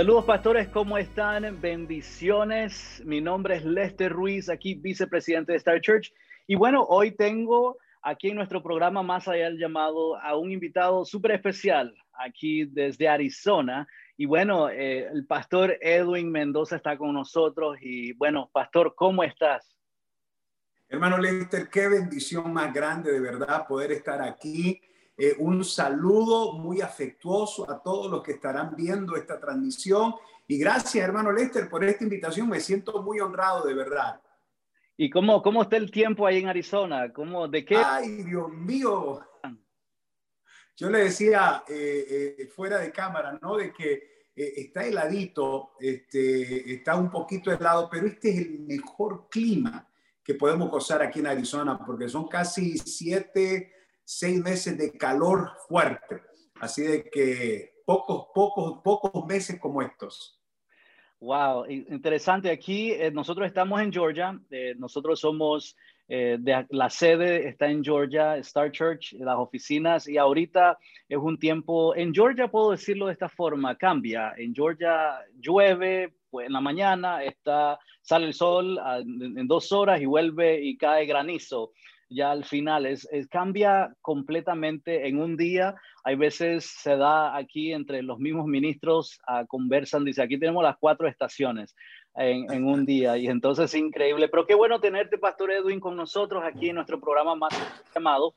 Saludos pastores, ¿cómo están? Bendiciones. Mi nombre es Lester Ruiz, aquí vicepresidente de Star Church. Y bueno, hoy tengo aquí en nuestro programa Más allá del llamado a un invitado súper especial aquí desde Arizona. Y bueno, eh, el pastor Edwin Mendoza está con nosotros. Y bueno, pastor, ¿cómo estás? Hermano Lester, qué bendición más grande de verdad poder estar aquí eh, un saludo muy afectuoso a todos los que estarán viendo esta transmisión. Y gracias, hermano Lester, por esta invitación. Me siento muy honrado, de verdad. ¿Y cómo, cómo está el tiempo ahí en Arizona? ¿Cómo, ¿De qué? Ay, Dios mío. Yo le decía eh, eh, fuera de cámara, ¿no? De que está heladito, este, está un poquito helado, pero este es el mejor clima que podemos gozar aquí en Arizona, porque son casi siete seis meses de calor fuerte. Así de que pocos, pocos, pocos meses como estos. Wow, interesante. Aquí eh, nosotros estamos en Georgia. Eh, nosotros somos eh, de la sede está en Georgia, Star Church, las oficinas y ahorita es un tiempo en Georgia puedo decirlo de esta forma, cambia. En Georgia llueve, pues en la mañana está sale el sol ah, en dos horas y vuelve y cae granizo ya al final, es, cambia completamente en un día. Hay veces se da aquí entre los mismos ministros, a conversan, dice, aquí tenemos las cuatro estaciones en, un día y entonces es increíble. Pero qué bueno tenerte, Pastor Edwin, con nosotros aquí en nuestro programa más llamado.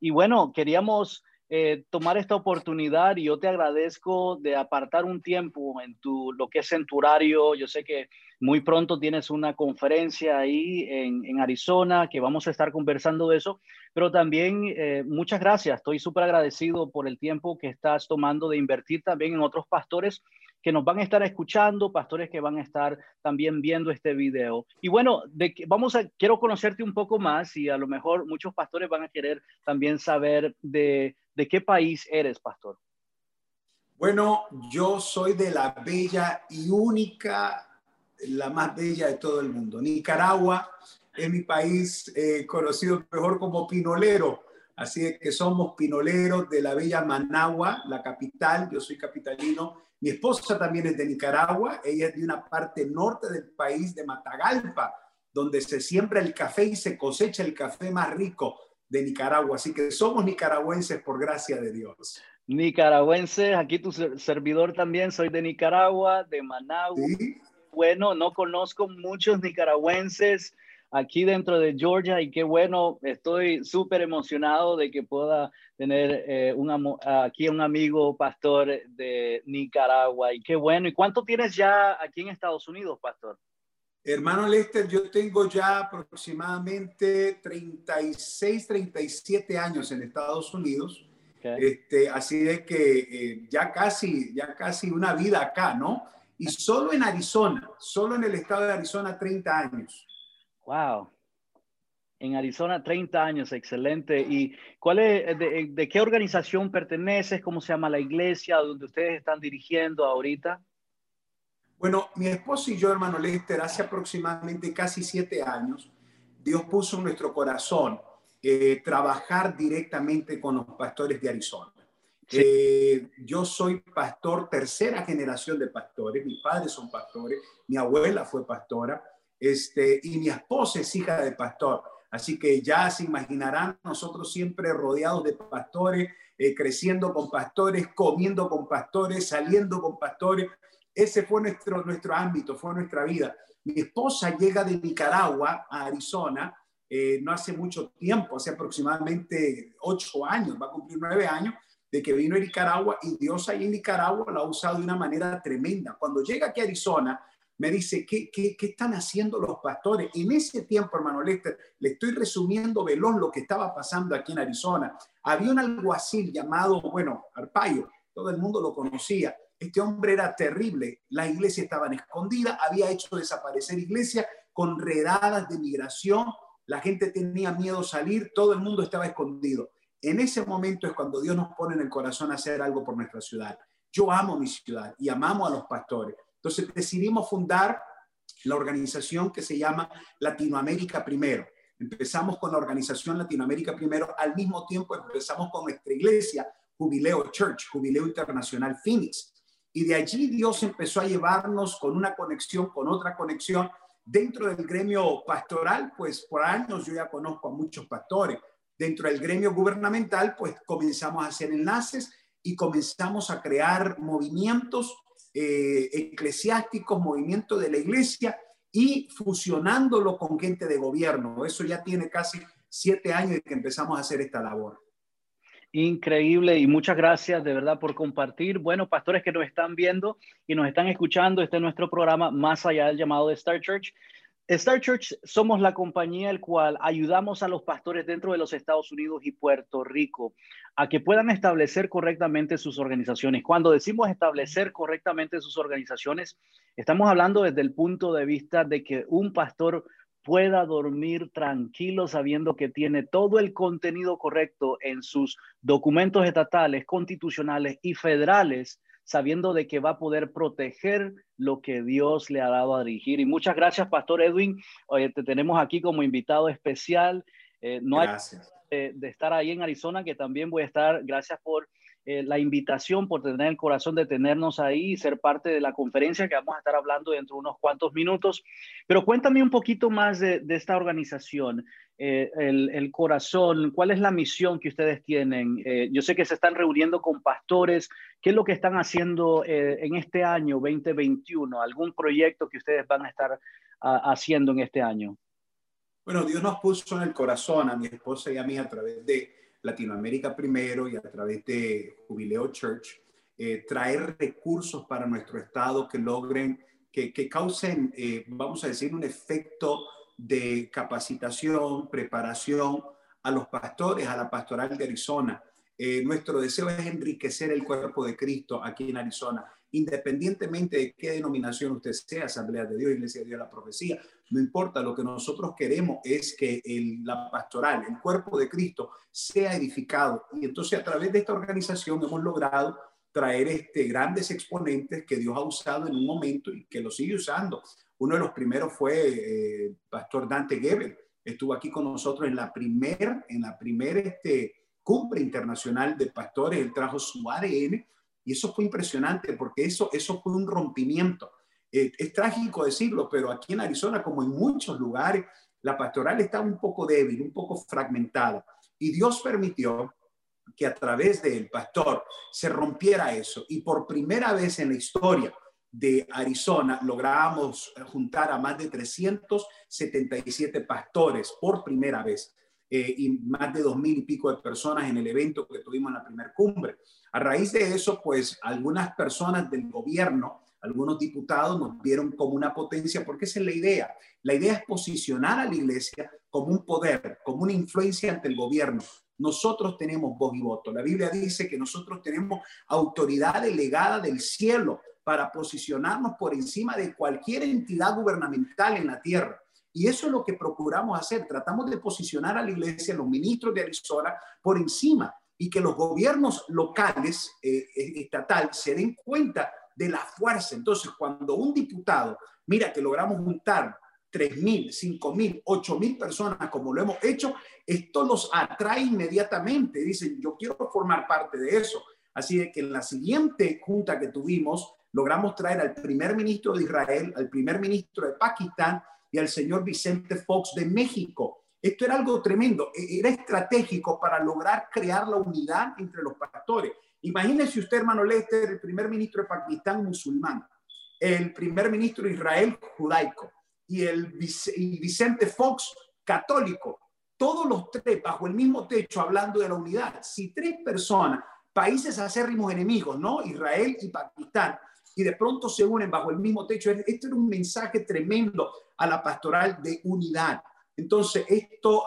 Y bueno, queríamos eh, tomar esta oportunidad y yo te agradezco de apartar un tiempo en tu, lo que es en. Yo sé que muy pronto tienes una conferencia ahí en, en Arizona que vamos a estar conversando de eso, pero también eh, muchas gracias. Estoy súper agradecido por el tiempo que estás tomando de invertir también en otros pastores que nos van a estar escuchando, pastores que van a estar también viendo este video. Y bueno, de que, vamos a, quiero conocerte un poco más y a lo mejor muchos pastores van a querer también saber de, de qué país eres, pastor. Bueno, yo soy de la bella y única, la más bella de todo el mundo. Nicaragua es mi país eh, conocido mejor como Pinolero. Así que somos pinoleros de la bella Managua, la capital. Yo soy capitalino mi esposa también es de Nicaragua, ella es de una parte norte del país, de Matagalpa, donde se siembra el café y se cosecha el café más rico de Nicaragua. Así que somos nicaragüenses por gracia de Dios. Nicaragüenses, aquí tu servidor también, soy de Nicaragua, de Managua. Bueno, no conozco muchos nicaragüenses aquí dentro de Georgia y qué bueno, estoy súper emocionado de que pueda tener eh, un, aquí un amigo pastor de Nicaragua y qué bueno. ¿Y cuánto tienes ya aquí en Estados Unidos, pastor? Hermano Lester, yo tengo ya aproximadamente 36, 37 años en Estados Unidos. Este, así de que eh, ya casi, ya casi una vida acá, ¿no? Y solo en Arizona, solo en el estado de Arizona, 30 años. Wow. En Arizona, 30 años, excelente. ¿Y cuál es, de, qué organización perteneces? ¿Cómo se llama la iglesia donde ustedes están dirigiendo ahorita? Bueno, mi esposo y yo, hermano Lester, hace aproximadamente casi siete años, Dios puso en nuestro corazón eh, trabajar directamente con los pastores de Arizona. Eh, yo soy pastor, tercera generación de pastores, mis padres son pastores, mi abuela fue pastora, este, y mi esposa es hija de pastor. Así que ya se imaginarán nosotros siempre rodeados de pastores, eh, creciendo con pastores, comiendo con pastores, saliendo con pastores. Ese fue nuestro, nuestro ámbito, fue nuestra vida. Mi esposa llega de Nicaragua a Arizona eh, no hace mucho tiempo, hace aproximadamente ocho años, va a cumplir nueve años de que vino a Nicaragua y Dios ahí en Nicaragua lo ha usado de una manera tremenda. Cuando llega aquí a Arizona, me dice, ¿qué, qué, qué están haciendo los pastores? En ese tiempo, hermano Lester, le estoy resumiendo veloz lo que estaba pasando aquí en Arizona. Había un alguacil llamado, bueno, Arpaio, todo el mundo lo conocía. Este hombre era terrible. Las iglesias estaban escondidas, había hecho desaparecer iglesias con redadas de migración. La gente tenía miedo a salir, todo el mundo estaba escondido. En ese momento es cuando Dios nos pone en el corazón a hacer algo por nuestra ciudad. Yo amo mi ciudad y amamos a los pastores. Entonces decidimos fundar la organización que se llama Latinoamérica Primero. Empezamos con la organización Latinoamérica Primero, al mismo tiempo empezamos con nuestra iglesia, Jubileo Church, Jubileo Internacional Phoenix. Y de allí Dios empezó a llevarnos con una conexión, con otra conexión. Dentro del gremio pastoral, pues por años yo ya conozco a muchos pastores. Dentro del gremio gubernamental, pues comenzamos a hacer enlaces y comenzamos a crear movimientos eh, eclesiásticos, movimientos de la iglesia y fusionándolo con gente de gobierno. Eso ya tiene casi siete años de que empezamos a hacer esta labor. Increíble y muchas gracias de verdad por compartir. Bueno, pastores que nos están viendo y nos están escuchando, este es nuestro programa Más allá del llamado de Star Church. Star Church somos la compañía el cual ayudamos a los pastores dentro de los Estados Unidos y Puerto Rico a que puedan establecer correctamente sus organizaciones. Cuando decimos establecer correctamente sus organizaciones, estamos hablando desde el punto de vista de que un pastor pueda dormir tranquilo sabiendo que tiene todo el contenido correcto en sus documentos estatales, constitucionales y federales sabiendo de que va a poder proteger lo que Dios le ha dado a dirigir. Y muchas gracias, Pastor Edwin. Oye, te tenemos aquí como invitado especial. Eh, no gracias. hay de estar ahí en Arizona, que también voy a estar. Gracias por eh, la invitación, por tener el corazón de tenernos ahí y ser parte de la conferencia que vamos a estar hablando dentro de unos cuantos minutos. Pero cuéntame un poquito más de, esta organización, eh, el, corazón, cuál es la misión que ustedes tienen. Eh, yo sé que se están reuniendo con pastores. ¿Qué es lo que están haciendo en este año 2021? ¿Algún proyecto que ustedes van a estar haciendo en este año? Bueno, Dios nos puso en el corazón a mi esposa y a mí a través de Latinoamérica Primero y a través de Jubileo Church, eh, traer recursos para nuestro Estado que logren, que, que causen, eh, vamos a decir, un efecto de capacitación, preparación a los pastores, a la pastoral de Arizona. Eh, nuestro deseo es enriquecer el cuerpo de Cristo aquí en Arizona independientemente de qué denominación usted sea, Asamblea de Dios, Iglesia de Dios, la profecía, no importa, lo que nosotros queremos es que la pastoral, el cuerpo de Cristo, sea edificado. Y entonces a través de esta organización hemos logrado traer este, grandes exponentes que Dios ha usado en un momento y que lo sigue usando. Uno de los primeros fue eh, Pastor Dante Gebel. Estuvo aquí con nosotros en la primer, en la primer este, cumbre internacional de pastores. Él trajo su ADN y eso fue impresionante porque eso, eso fue un rompimiento. Eh, es trágico decirlo, pero aquí en Arizona, como en muchos lugares, la pastoral está un poco débil, un poco fragmentada. Y Dios permitió que a través del pastor se rompiera eso. Y por primera vez en la historia de Arizona logramos juntar a más de 377 pastores por primera vez. Eh, y más de dos mil y pico de personas en el evento que tuvimos en la primera cumbre. A raíz de eso, pues algunas personas del gobierno, algunos diputados nos vieron como una potencia, porque esa es la idea. La idea es posicionar a la iglesia como un poder, como una influencia ante el gobierno. Nosotros tenemos voz y voto. La Biblia dice que nosotros tenemos autoridad delegada del cielo para posicionarnos por encima de cualquier entidad gubernamental en la tierra. Y eso es lo que procuramos hacer. Tratamos de posicionar a la iglesia, los ministros de Arizona, por encima y que los gobiernos locales, eh, estatal, se den cuenta de la fuerza. Entonces, cuando un diputado mira que logramos juntar 3.000, 5.000, 8.000 personas como lo hemos hecho, esto los atrae inmediatamente. Dicen, yo quiero formar parte de eso. Así de que en la siguiente junta que tuvimos, logramos traer al primer ministro de Israel, al primer ministro de Pakistán y al señor Vicente Fox de México. Esto era algo tremendo, e-, era estratégico para lograr crear la unidad entre los pastores. Imagínese usted, hermano Lester, el primer ministro de Pakistán musulmán, el primer ministro de Israel judaico y el Vicente Fox católico, todos los tres bajo el mismo techo hablando de la unidad. Si tres personas, países acérrimos enemigos, ¿no? Israel y Pakistán, y de pronto se unen bajo el mismo techo. Esto era un mensaje tremendo a la pastoral de unidad. Entonces, esto,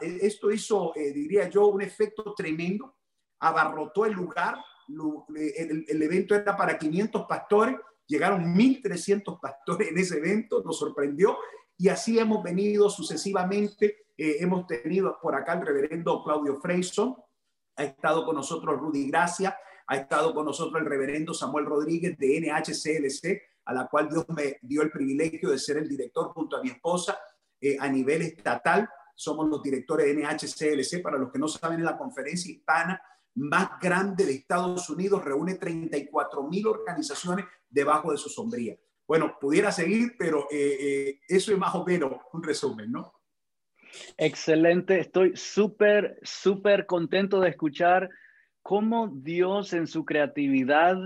esto hizo, eh, diría yo, un efecto tremendo, abarrotó el lugar, el, el evento era para 500 pastores, llegaron 1.300 pastores en ese evento, nos sorprendió y así hemos venido sucesivamente. Eh, hemos tenido por acá el reverendo Claudio Freyson, ha estado con nosotros Rudy Gracia, ha estado con nosotros el reverendo Samuel Rodríguez de NHCLC, a la cual Dios me dio el privilegio de ser el director junto a mi esposa eh, a nivel estatal. Somos los directores de NHCLC. Para los que no saben, en la conferencia hispana más grande de Estados Unidos, reúne 34 mil organizaciones debajo de su sombría. Bueno, pudiera seguir, pero eh, eh, eso es más o menos un resumen, ¿no? Excelente, estoy súper, súper contento de escuchar cómo Dios en su creatividad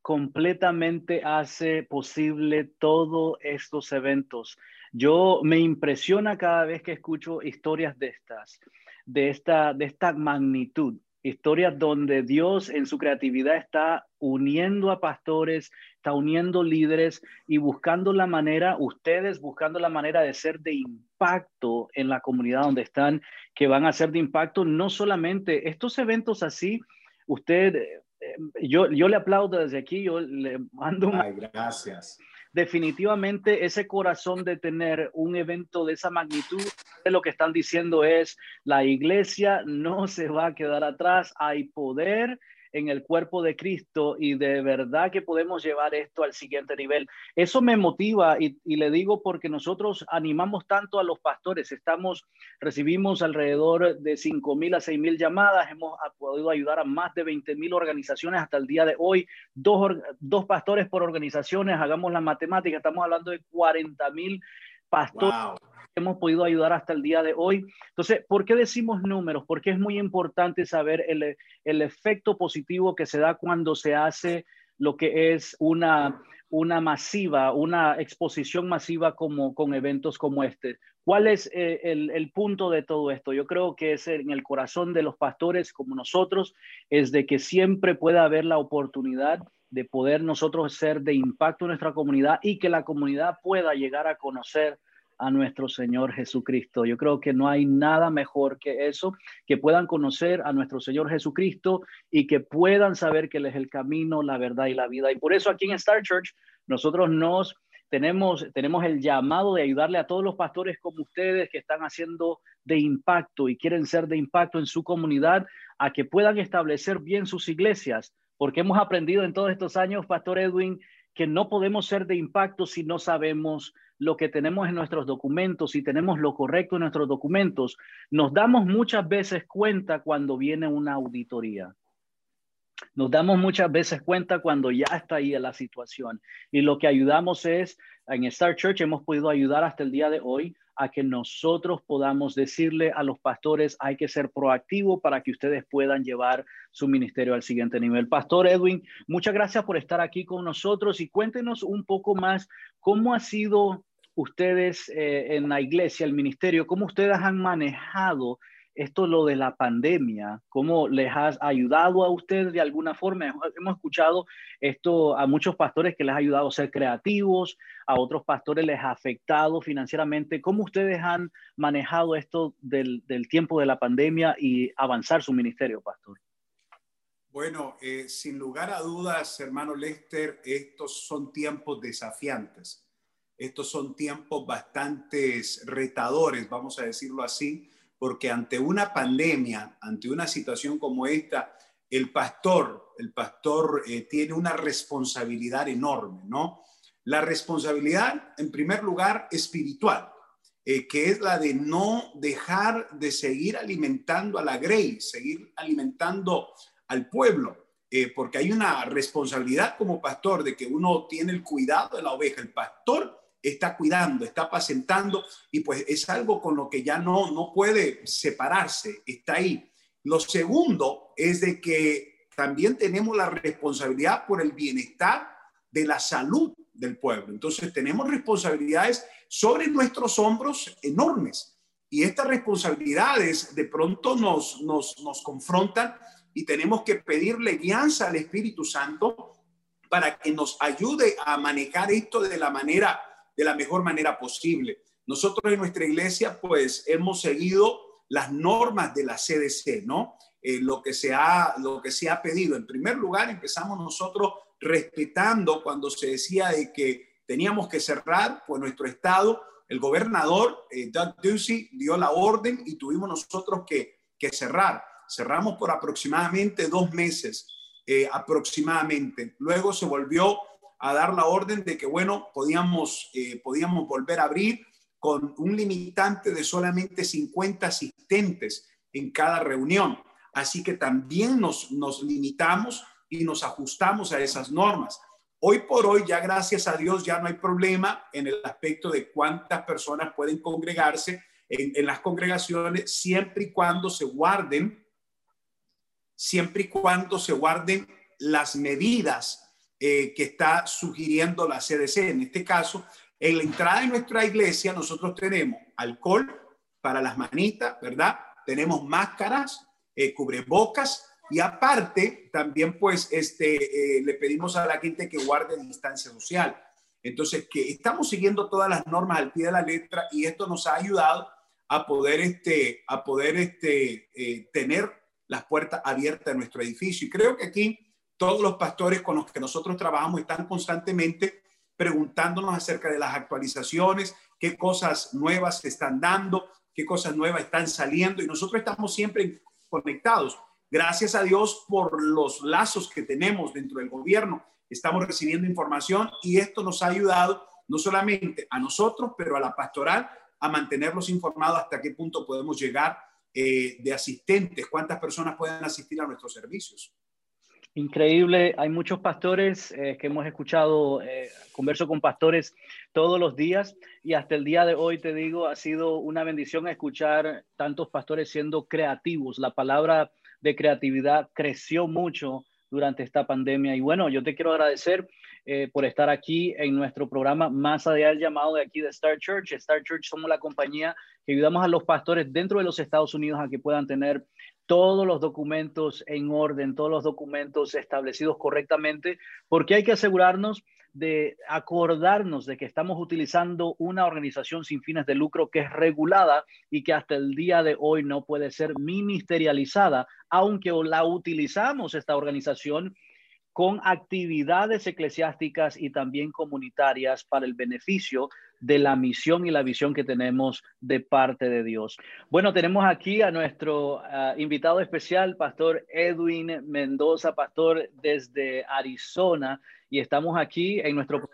completamente hace posible todos estos eventos. Yo me impresiona cada vez que escucho historias de estas, de esta, de esta magnitud historias donde Dios en su creatividad está uniendo a pastores, está uniendo líderes y buscando la manera, ustedes buscando la manera de ser de impacto en la comunidad donde están, que van a ser de impacto no solamente estos eventos así, usted, eh, yo, yo le aplaudo desde aquí, yo le mando un... gracias definitivamente ese corazón de tener un evento de esa magnitud, lo que están diciendo es, la iglesia no se va a quedar atrás, hay poder en el cuerpo de Cristo y de verdad que podemos llevar esto al siguiente nivel. Eso me motiva y, le digo porque nosotros animamos tanto a los pastores. Estamos, recibimos alrededor de 5 mil a 6 mil llamadas. Hemos podido ayudar a más de 20 mil organizaciones hasta el día de hoy. Dos, dos pastores por organizaciones. Hagamos la matemática. Estamos hablando de 40 mil pastores hemos podido ayudar hasta el día de hoy. Entonces, ¿por qué decimos números? Porque es muy importante saber el, el efecto positivo que se da cuando se hace lo que es una, una masiva, una exposición masiva como con eventos como este. ¿Cuál es eh, el, el, punto de todo esto? Yo creo que es en el corazón de los pastores como nosotros, es de que siempre pueda haber la oportunidad de poder nosotros ser de impacto en nuestra comunidad y que la comunidad pueda llegar a conocer a nuestro Señor Jesucristo. Yo creo que no hay nada mejor que eso, que puedan conocer a nuestro Señor Jesucristo y que puedan saber que Él es el camino, la verdad y la vida. Y por eso aquí en Star Church nosotros nos tenemos, tenemos el llamado de ayudarle a todos los pastores como ustedes que están haciendo de impacto y quieren ser de impacto en su comunidad, a que puedan establecer bien sus iglesias, porque hemos aprendido en todos estos años, Pastor Edwin, que no podemos ser de impacto si no sabemos lo que tenemos en nuestros documentos, si tenemos lo correcto en nuestros documentos, nos damos muchas veces cuenta cuando viene una auditoría. Nos damos muchas veces cuenta cuando ya está ahí la situación. Y lo que ayudamos es, en Star Church hemos podido ayudar hasta el día de hoy a que nosotros podamos decirle a los pastores, hay que ser proactivo para que ustedes puedan llevar su ministerio al siguiente nivel. Pastor Edwin, muchas gracias por estar aquí con nosotros y cuéntenos un poco más cómo ha sido ustedes eh, en la iglesia, el ministerio, cómo ustedes han manejado esto, lo de la pandemia, cómo les ha ayudado a ustedes de alguna forma. Hemos escuchado esto a muchos pastores que les ha ayudado a ser creativos, a otros pastores les ha afectado financieramente. ¿Cómo ustedes han manejado esto del, tiempo de la pandemia y avanzar su ministerio, pastor? Bueno, eh, sin lugar a dudas, hermano Lester, estos son tiempos desafiantes estos son tiempos bastante retadores, vamos a decirlo así, porque ante una pandemia, ante una situación como esta, el pastor, el pastor eh, tiene una responsabilidad enorme, ¿no? La responsabilidad, en primer lugar, espiritual, eh, que es la de no dejar de seguir alimentando a la grey, seguir alimentando al pueblo, eh, porque hay una responsabilidad como pastor de que uno tiene el cuidado de la oveja. El pastor está cuidando, está apacentando y pues es algo con lo que ya no, no puede separarse, está ahí. Lo segundo es de que también tenemos la responsabilidad por el bienestar de la salud del pueblo. Entonces tenemos responsabilidades sobre nuestros hombros enormes y estas responsabilidades de pronto nos, nos, nos confrontan y tenemos que pedirle guianza al Espíritu Santo para que nos ayude a manejar esto de la manera de la mejor manera posible. Nosotros en nuestra iglesia, pues hemos seguido las normas de la CDC, ¿no? eh, lo, que se ha, lo que se ha pedido. En primer lugar, empezamos nosotros respetando cuando se decía de que teníamos que cerrar, pues nuestro estado, el gobernador eh, Doug Ducey dio la orden y tuvimos nosotros que, que cerrar. Cerramos por aproximadamente dos meses, eh, aproximadamente. Luego se volvió a dar la orden de que, bueno, podíamos, eh, podíamos volver a abrir con un limitante de solamente 50 asistentes en cada reunión. Así que también nos, nos limitamos y nos ajustamos a esas normas. Hoy por hoy, ya gracias a Dios, ya no hay problema en el aspecto de cuántas personas pueden congregarse en, las congregaciones, siempre y cuando se guarden, siempre y cuando se guarden las medidas eh, que está sugiriendo la CDC. En este caso, en la entrada de nuestra iglesia, nosotros tenemos alcohol para las manitas, ¿verdad? Tenemos máscaras, eh, cubrebocas, y aparte, también pues este, eh, le pedimos a la gente que guarde distancia social. Entonces, que estamos siguiendo todas las normas al pie de la letra y esto nos ha ayudado a poder, este, a poder este, eh, tener las puertas abiertas de nuestro edificio. Y creo que aquí todos los pastores con los que nosotros trabajamos están constantemente preguntándonos acerca de las actualizaciones, qué cosas nuevas se están dando, qué cosas nuevas están saliendo y nosotros estamos siempre conectados. Gracias a Dios por los lazos que tenemos dentro del gobierno. Estamos recibiendo información y esto nos ha ayudado no solamente a nosotros, pero a la pastoral a mantenerlos informados hasta qué punto podemos llegar eh, de asistentes, cuántas personas pueden asistir a nuestros servicios. Increíble, hay muchos pastores eh, que hemos escuchado, eh, converso con pastores todos los días y hasta el día de hoy te digo, ha sido una bendición escuchar tantos pastores siendo creativos. La palabra de creatividad creció mucho durante esta pandemia. Y bueno, yo te quiero agradecer eh, por estar aquí en nuestro programa Más allá del llamado de aquí de Star Church. Star Church somos la compañía que ayudamos a los pastores dentro de los Estados Unidos a que puedan tener todos los documentos en orden, todos los documentos establecidos correctamente, porque hay que asegurarnos de acordarnos de que estamos utilizando una organización sin fines de lucro que es regulada y que hasta el día de hoy no puede ser ministerializada, aunque la utilizamos esta organización con actividades eclesiásticas y también comunitarias para el beneficio de la misión y la visión que tenemos de parte de Dios. Bueno, tenemos aquí a nuestro ah, invitado especial, Pastor Edwin Mendoza, pastor desde Arizona y estamos aquí en nuestro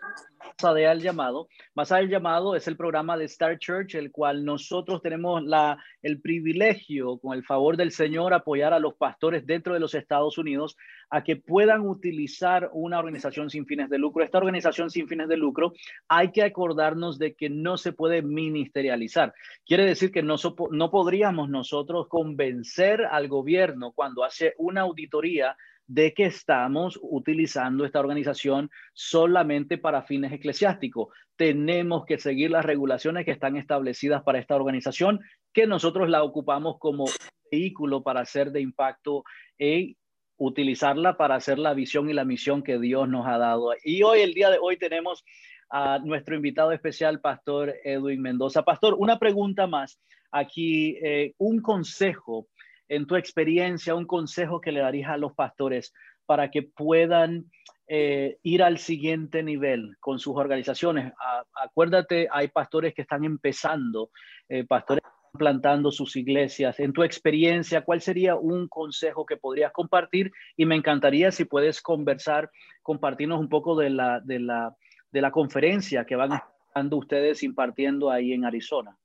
Más de al llamado. Más al llamado es el programa de Star Church, el cual nosotros tenemos la, el privilegio, con el favor del Señor, apoyar a los pastores dentro de los Estados Unidos a que puedan utilizar una organización sin fines de lucro. Esta organización sin fines de lucro hay que acordarnos de que no se puede ministerializar. Quiere decir que no, no podríamos nosotros convencer al gobierno cuando hace una auditoría de que estamos utilizando esta organización solamente para fines eclesiásticos. Tenemos que seguir las regulaciones que están establecidas para esta organización, que nosotros la ocupamos como vehículo para hacer de impacto y utilizarla para hacer la visión y la misión que Dios nos ha dado. Y hoy, el día de hoy, tenemos a nuestro invitado especial, Pastor Edwin Mendoza. Pastor, una pregunta más. Aquí, eh, un consejo en tu experiencia, un consejo que le darías a los pastores para que puedan eh, ir al siguiente nivel con sus organizaciones. acuérdate, hay pastores que están empezando, eh, pastores plantando sus iglesias. En tu experiencia, ¿cuál sería un consejo que podrías compartir? Y me encantaría si puedes conversar, compartirnos un poco de la, de la, de la conferencia que van estando ustedes impartiendo ahí en Arizona.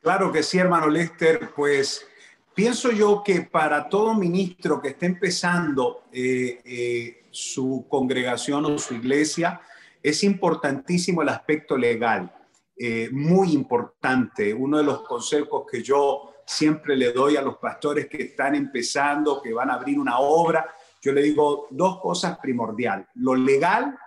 Claro que sí, hermano Lester, pues Pienso yo que para todo ministro que esté empezando eh, eh, su congregación o su iglesia, es importantísimo el aspecto legal, eh, muy importante. Uno de los consejos que yo siempre le doy a los pastores que están empezando, que van a abrir una obra, yo le digo dos cosas primordiales, lo legal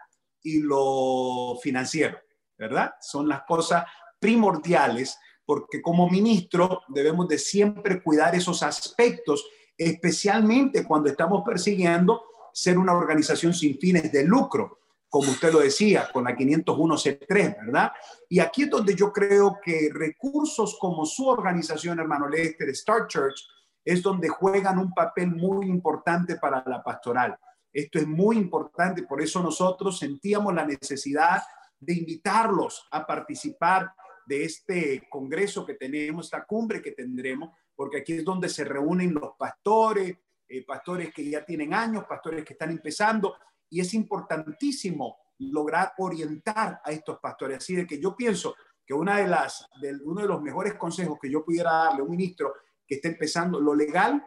y lo financiero, ¿verdad? Son las cosas primordiales porque como ministro debemos de siempre cuidar esos aspectos, especialmente cuando estamos persiguiendo ser una organización sin fines de lucro, como usted lo decía, con la 501C3, ¿verdad? Y aquí es donde yo creo que recursos como su organización, hermano Lester, Star Church, es donde juegan un papel muy importante para la pastoral. Esto es muy importante, por eso nosotros sentíamos la necesidad de invitarlos a participar de este congreso que tenemos, esta cumbre que tendremos, porque aquí es donde se reúnen los pastores, eh, pastores que ya tienen años, pastores que están empezando, y es importantísimo lograr orientar a estos pastores. Así de que yo pienso que una de las, uno de los mejores consejos que yo pudiera darle a un ministro que está empezando lo legal,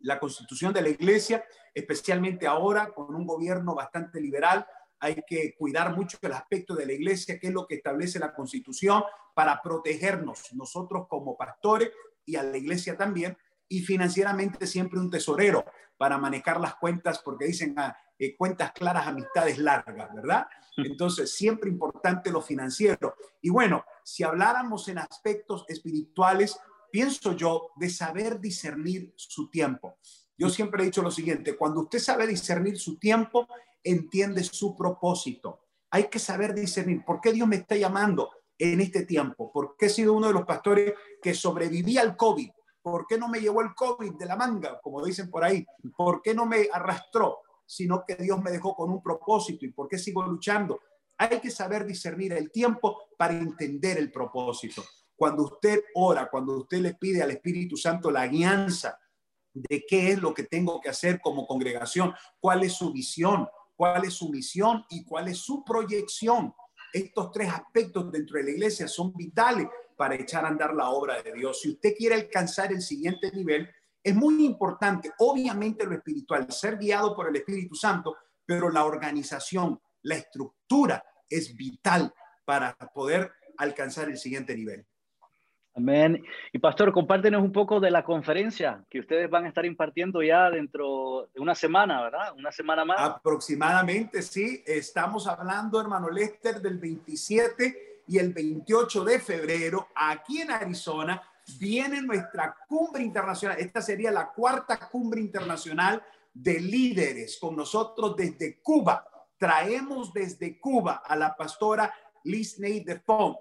la constitución de la iglesia, especialmente ahora con un gobierno bastante liberal, hay que cuidar mucho el aspecto de la iglesia, que es lo que establece la constitución para protegernos nosotros como pastores y a la iglesia también, y financieramente siempre un tesorero para manejar las cuentas, porque dicen ah, eh, cuentas claras, amistades largas, ¿verdad? Entonces, siempre importante lo financiero. Y bueno, si habláramos en aspectos espirituales, pienso yo de saber discernir su tiempo. Yo siempre he dicho lo siguiente, cuando usted sabe discernir su tiempo, entiende su propósito. Hay que saber discernir por qué Dios me está llamando en este tiempo, por qué he sido uno de los pastores que sobrevivía al COVID, por qué no me llevó el COVID de la manga, como dicen por ahí, por qué no me arrastró, sino que Dios me dejó con un propósito y por qué sigo luchando. Hay que saber discernir el tiempo para entender el propósito. Cuando usted ora, cuando usted le pide al Espíritu Santo la guianza de qué es lo que tengo que hacer como congregación, cuál es su visión, cuál es su misión y cuál es su proyección. Estos tres aspectos dentro de la iglesia son vitales para echar a andar la obra de Dios. Si usted quiere alcanzar el siguiente nivel, es muy importante, obviamente lo espiritual, ser guiado por el Espíritu Santo, pero la organización, la estructura es vital para poder alcanzar el siguiente nivel. Amén. Y pastor, compártenos un poco de la conferencia que ustedes van a estar impartiendo ya dentro de una semana, ¿verdad? Una semana más. Aproximadamente, sí. Estamos hablando, hermano Lester, del 27 y el 28 de febrero aquí en Arizona. Viene nuestra cumbre internacional. Esta sería la cuarta cumbre internacional de líderes con nosotros desde Cuba. Traemos desde Cuba a la pastora Liz de Font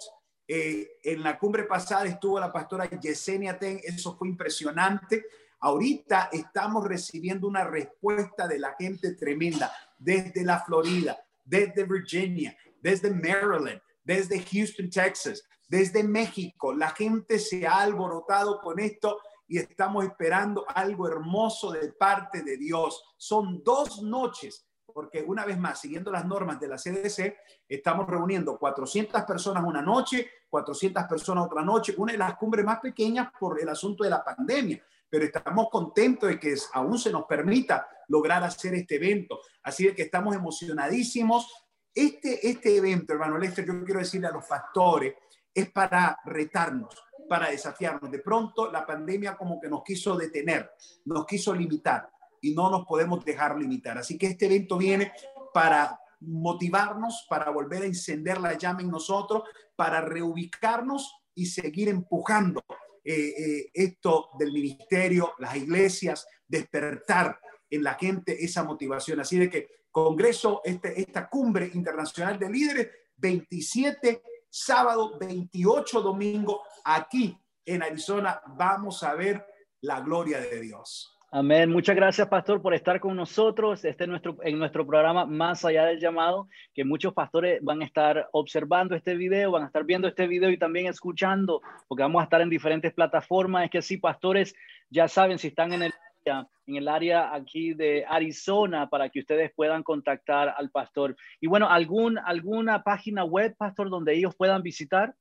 eh, en la cumbre pasada estuvo la pastora Yesenia Ten, eso fue impresionante. Ahorita estamos recibiendo una respuesta de la gente tremenda desde la Florida, desde Virginia, desde Maryland, desde Houston, Texas, desde México. La gente se ha alborotado con esto y estamos esperando algo hermoso de parte de Dios. Son dos noches porque una vez más, siguiendo las normas de la CDC, estamos reuniendo 400 personas una noche, 400 personas otra noche, una de las cumbres más pequeñas por el asunto de la pandemia, pero estamos contentos de que aún se nos permita lograr hacer este evento. Así que estamos emocionadísimos. Este, este evento, hermano Lester, yo quiero decirle a los pastores, es para retarnos, para desafiarnos. De pronto la pandemia como que nos quiso detener, nos quiso limitar y no nos podemos dejar limitar. Así que este evento viene para motivarnos, para volver a encender la llama en nosotros, para reubicarnos y seguir empujando eh, eh, esto del ministerio, las iglesias, despertar en la gente esa motivación. Así de que Congreso, este, esta cumbre internacional de líderes, 27 sábado, 28 domingo, aquí en Arizona, vamos a ver la gloria de Dios. Amén. Muchas gracias, pastor, por estar con nosotros este nuestro, en nuestro programa Más allá del llamado, que muchos pastores van a estar observando este video, van a estar viendo este video y también escuchando, porque vamos a estar en diferentes plataformas. Es que sí, pastores, ya saben si están en el en el área aquí de Arizona para que ustedes puedan contactar al pastor. Y bueno, ¿algún, ¿alguna página web, pastor, donde ellos puedan visitar?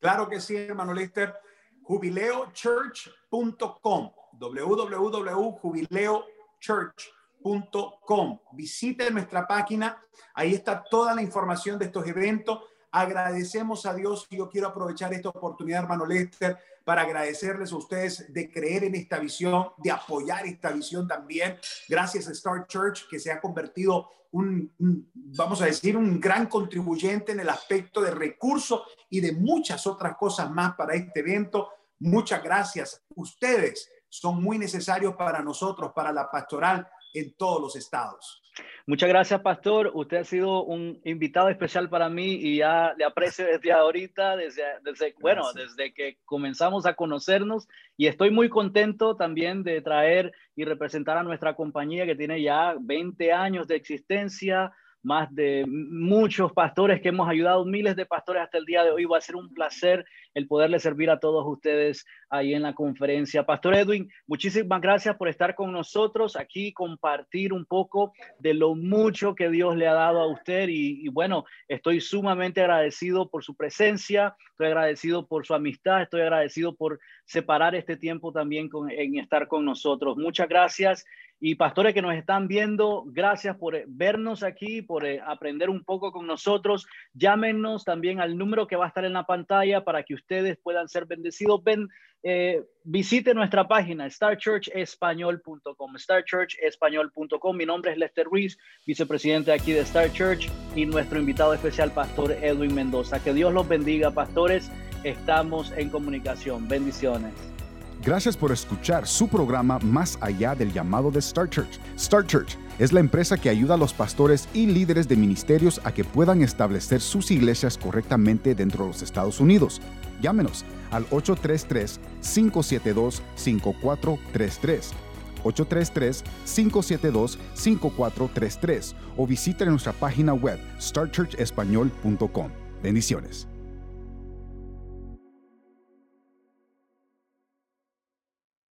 Claro que sí, hermano Lister. Jubileochurch.com www.jubileochurch.com. Visite nuestra página, ahí está toda la información de estos eventos. Agradecemos a Dios y yo quiero aprovechar esta oportunidad, hermano Lester, para agradecerles a ustedes de creer en esta visión, de apoyar esta visión también. Gracias a Star Church, que se ha convertido un, vamos a decir, un gran contribuyente en el aspecto de recursos y de muchas otras cosas más para este evento. Muchas gracias. Ustedes son muy necesarios para nosotros, para la pastoral, en todos los estados. Muchas gracias, pastor. Usted ha sido un invitado especial para mí y ya le aprecio desde ahorita, desde, desde bueno, desde que comenzamos a conocernos y estoy muy contento también de traer y representar a nuestra compañía que tiene ya 20 años de existencia, más de muchos pastores que hemos ayudado, miles de pastores hasta el día de hoy. Va a ser un placer el poderle servir a todos ustedes ahí en la conferencia. Pastor Edwin, muchísimas gracias por estar con nosotros aquí, compartir un poco de lo mucho que Dios le ha dado a usted y, bueno, estoy sumamente agradecido por su presencia, estoy agradecido por su amistad, estoy agradecido por separar este tiempo también con, en estar con nosotros. Muchas gracias y pastores que nos están viendo, gracias por eh, vernos aquí, por eh, aprender un poco con nosotros. Llámenos también al número que va a estar en la pantalla para que ustedes puedan ser bendecidos. Ven, eh, visite nuestra página starchurchespañol.com, starchurchespañol.com. Mi nombre es Lester Ruiz, vicepresidente aquí de Star Church y nuestro invitado especial, Pastor Edwin Mendoza. Que Dios los bendiga, pastores. Estamos en comunicación. Bendiciones. Gracias por escuchar su programa Más allá del llamado de Star Church. Star Church es la empresa que ayuda a los pastores y líderes de ministerios a que puedan establecer sus iglesias correctamente dentro de los Estados Unidos. Llámenos al 833-572-5433. 833-572-5433 o visite nuestra página web starchurchespañol.com. Bendiciones.